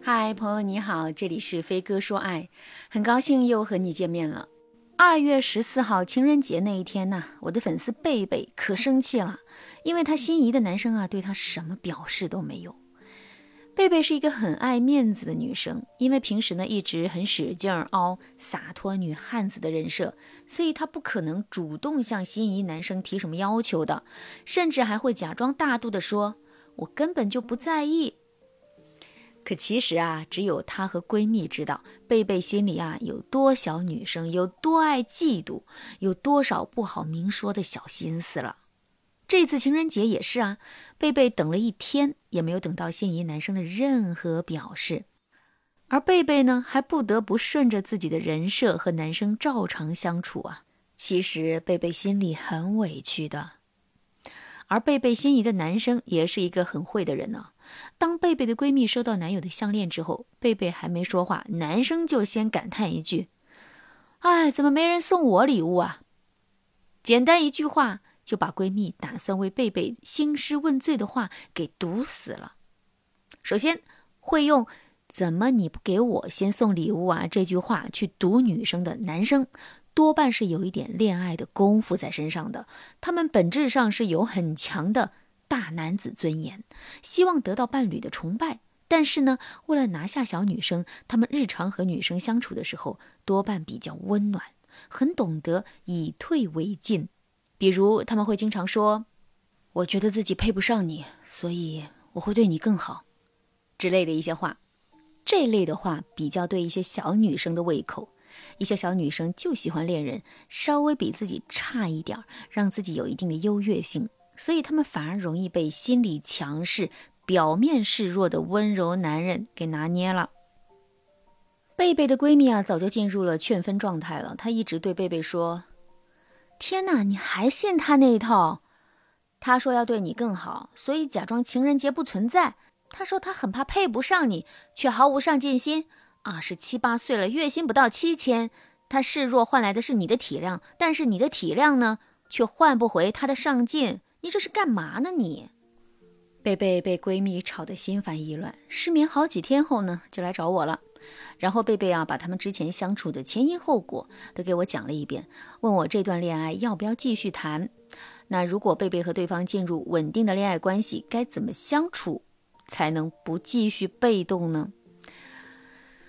嗨，朋友你好，这里是飞哥说爱，很高兴又和你见面了。二月十四号情人节那一天呢，我的粉丝贝贝可生气了，因为她心仪的男生啊对她什么表示都没有。贝贝是一个很爱面子的女生，因为平时呢一直很使劲儿凹洒脱女汉子的人设，所以她不可能主动向心仪男生提什么要求的，甚至还会假装大度的说：“我根本就不在意。”可其实啊，只有她和闺蜜知道，贝贝心里啊有多小女生，有多爱嫉妒，有多少不好明说的小心思了。这次情人节也是啊，贝贝等了一天，也没有等到心仪男生的任何表示，而贝贝呢，还不得不顺着自己的人设和男生照常相处啊。其实贝贝心里很委屈的，而贝贝心仪的男生也是一个很会的人呢。当贝贝的闺蜜收到男友的项链之后，贝贝还没说话，男生就先感叹一句：“哎，怎么没人送我礼物啊？”简单一句话就把闺蜜打算为贝贝兴师问罪的话给堵死了。首先，会用“怎么你不给我先送礼物啊”这句话去堵女生的男生，多半是有一点恋爱的功夫在身上的，他们本质上是有很强的。大男子尊严，希望得到伴侣的崇拜，但是呢，为了拿下小女生，他们日常和女生相处的时候，多半比较温暖，很懂得以退为进。比如，他们会经常说：“我觉得自己配不上你，所以我会对你更好”之类的一些话。这类的话比较对一些小女生的胃口，一些小女生就喜欢恋人稍微比自己差一点，让自己有一定的优越性。所以她们反而容易被心理强势、表面示弱的温柔男人给拿捏了。贝贝的闺蜜啊，早就进入了劝分状态了。她一直对贝贝说：“天哪，你还信他那一套？他说要对你更好，所以假装情人节不存在。他说他很怕配不上你，却毫无上进心。二十七八岁了，月薪不到七千，他示弱换来的是你的体谅，但是你的体谅呢，却换不回他的上进。”你这是干嘛呢？你，贝贝被闺蜜吵得心烦意乱，失眠好几天后呢，就来找我了。然后贝贝啊，把他们之前相处的前因后果都给我讲了一遍，问我这段恋爱要不要继续谈。那如果贝贝和对方进入稳定的恋爱关系，该怎么相处才能不继续被动呢？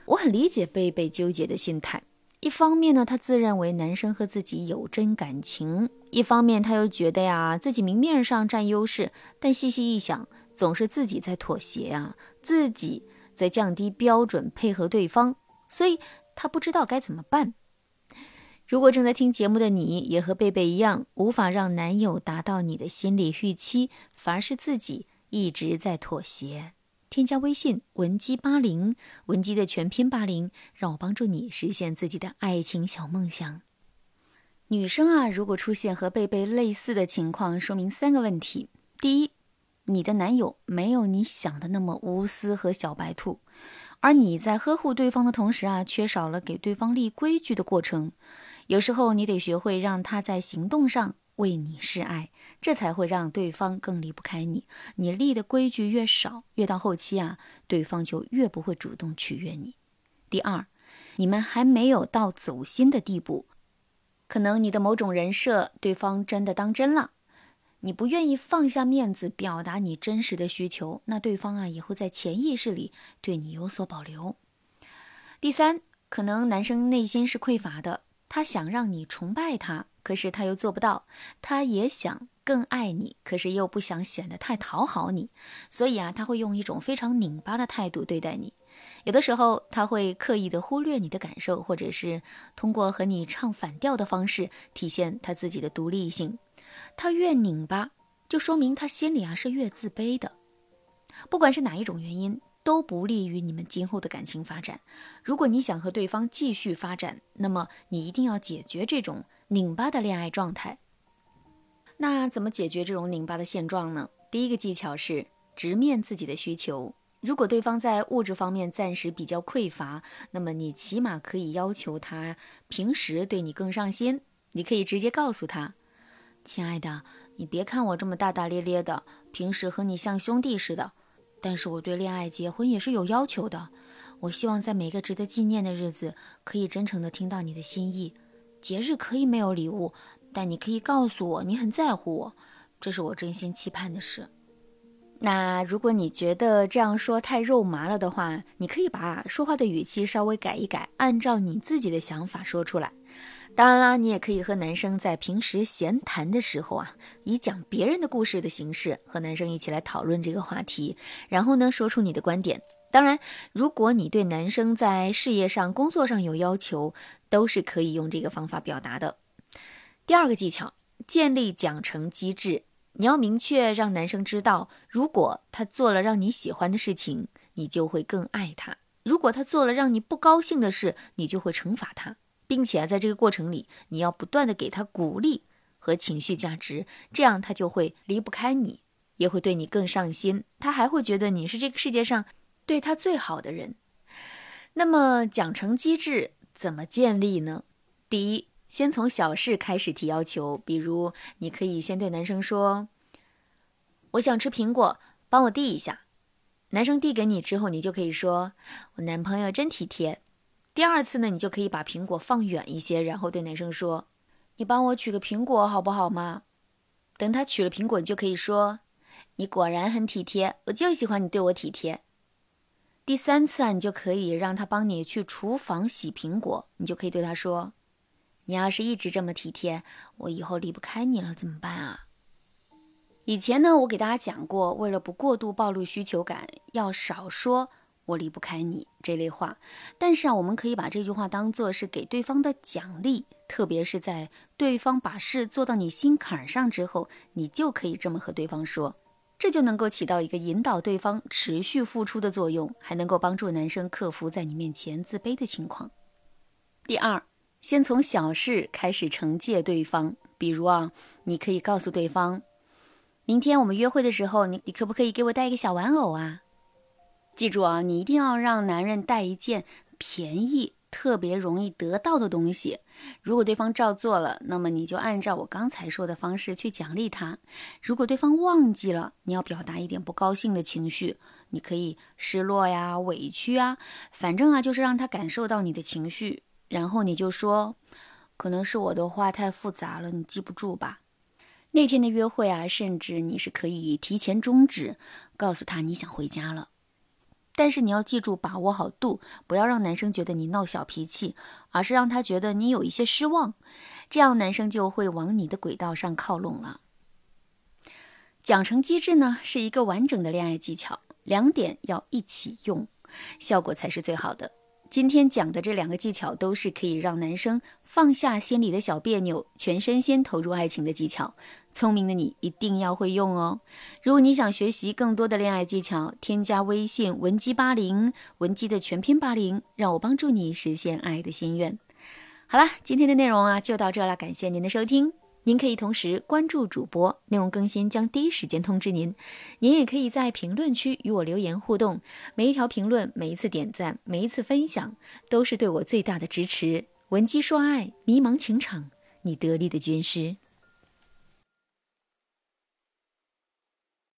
我很理解贝贝纠结的心态。一方面呢，他自认为男生和自己有真感情；一方面他又觉得呀，自己明面上占优势，但细细一想，总是自己在妥协啊，自己在降低标准配合对方，所以他不知道该怎么办。如果正在听节目的你也和贝贝一样，无法让男友达到你的心理预期，反而是自己一直在妥协。添加微信文姬八零，文姬的全拼八零，让我帮助你实现自己的爱情小梦想。女生啊，如果出现和贝贝类似的情况，说明三个问题：第一，你的男友没有你想的那么无私和小白兔，而你在呵护对方的同时啊，缺少了给对方立规矩的过程。有时候你得学会让他在行动上为你示爱。这才会让对方更离不开你。你立的规矩越少，越到后期啊，对方就越不会主动取悦你。第二，你们还没有到走心的地步，可能你的某种人设对方真的当真了，你不愿意放下面子表达你真实的需求，那对方啊也会在潜意识里对你有所保留。第三，可能男生内心是匮乏的，他想让你崇拜他，可是他又做不到，他也想。更爱你，可是又不想显得太讨好你，所以啊，他会用一种非常拧巴的态度对待你。有的时候，他会刻意的忽略你的感受，或者是通过和你唱反调的方式体现他自己的独立性。他越拧巴，就说明他心里啊是越自卑的。不管是哪一种原因，都不利于你们今后的感情发展。如果你想和对方继续发展，那么你一定要解决这种拧巴的恋爱状态。那怎么解决这种拧巴的现状呢？第一个技巧是直面自己的需求。如果对方在物质方面暂时比较匮乏，那么你起码可以要求他平时对你更上心。你可以直接告诉他：“亲爱的，你别看我这么大大咧咧的，平时和你像兄弟似的，但是我对恋爱、结婚也是有要求的。我希望在每个值得纪念的日子，可以真诚地听到你的心意。节日可以没有礼物，但你可以告诉我你很在乎我，这是我真心期盼的事。那如果你觉得这样说太肉麻了的话，你可以把说话的语气稍微改一改，按照你自己的想法说出来。当然啦，你也可以和男生在平时闲谈的时候啊，以讲别人的故事的形式和男生一起来讨论这个话题，然后呢说出你的观点。当然，如果你对男生在事业上、工作上有要求，都是可以用这个方法表达的。第二个技巧，建立奖惩机制。你要明确让男生知道，如果他做了让你喜欢的事情，你就会更爱他；如果他做了让你不高兴的事，你就会惩罚他。并且啊，在这个过程里，你要不断的给他鼓励和情绪价值，这样他就会离不开你，也会对你更上心。他还会觉得你是这个世界上对他最好的人。那么奖惩机制怎么建立呢？第一，先从小事开始提要求，比如你可以先对男生说：“我想吃苹果，帮我递一下。”男生递给你之后，你就可以说：“我男朋友真体贴。”第二次呢，你就可以把苹果放远一些，然后对男生说：“你帮我取个苹果好不好吗？”等他取了苹果，你就可以说：“你果然很体贴，我就喜欢你对我体贴。”第三次啊，你就可以让他帮你去厨房洗苹果，你就可以对他说：“你要是一直这么体贴，我以后离不开你了怎么办啊？”以前呢，我给大家讲过，为了不过度暴露需求感，要少说。我离不开你这类话，但是啊，我们可以把这句话当做是给对方的奖励，特别是在对方把事做到你心坎上之后，你就可以这么和对方说，这就能够起到一个引导对方持续付出的作用，还能够帮助男生克服在你面前自卑的情况。第二，先从小事开始惩戒对方，比如啊，你可以告诉对方，明天我们约会的时候，你你可不可以给我带一个小玩偶啊？记住啊，你一定要让男人带一件便宜、特别容易得到的东西。如果对方照做了，那么你就按照我刚才说的方式去奖励他。如果对方忘记了，你要表达一点不高兴的情绪，你可以失落呀、委屈啊，反正啊，就是让他感受到你的情绪。然后你就说，可能是我的话太复杂了，你记不住吧？那天的约会啊，甚至你是可以提前终止，告诉他你想回家了。但是你要记住，把握好度，不要让男生觉得你闹小脾气，而是让他觉得你有一些失望，这样男生就会往你的轨道上靠拢了。奖惩机制呢，是一个完整的恋爱技巧，两点要一起用，效果才是最好的。今天讲的这两个技巧，都是可以让男生放下心里的小别扭，全身心投入爱情的技巧。聪明的你一定要会用哦！如果你想学习更多的恋爱技巧，添加微信文姬八零，文姬的全拼八零，让我帮助你实现爱的心愿。好了，今天的内容啊就到这了，感谢您的收听。您可以同时关注主播，内容更新将第一时间通知您。您也可以在评论区与我留言互动，每一条评论、每一次点赞、每一次分享，都是对我最大的支持。文姬说爱，迷茫情场，你得力的军师。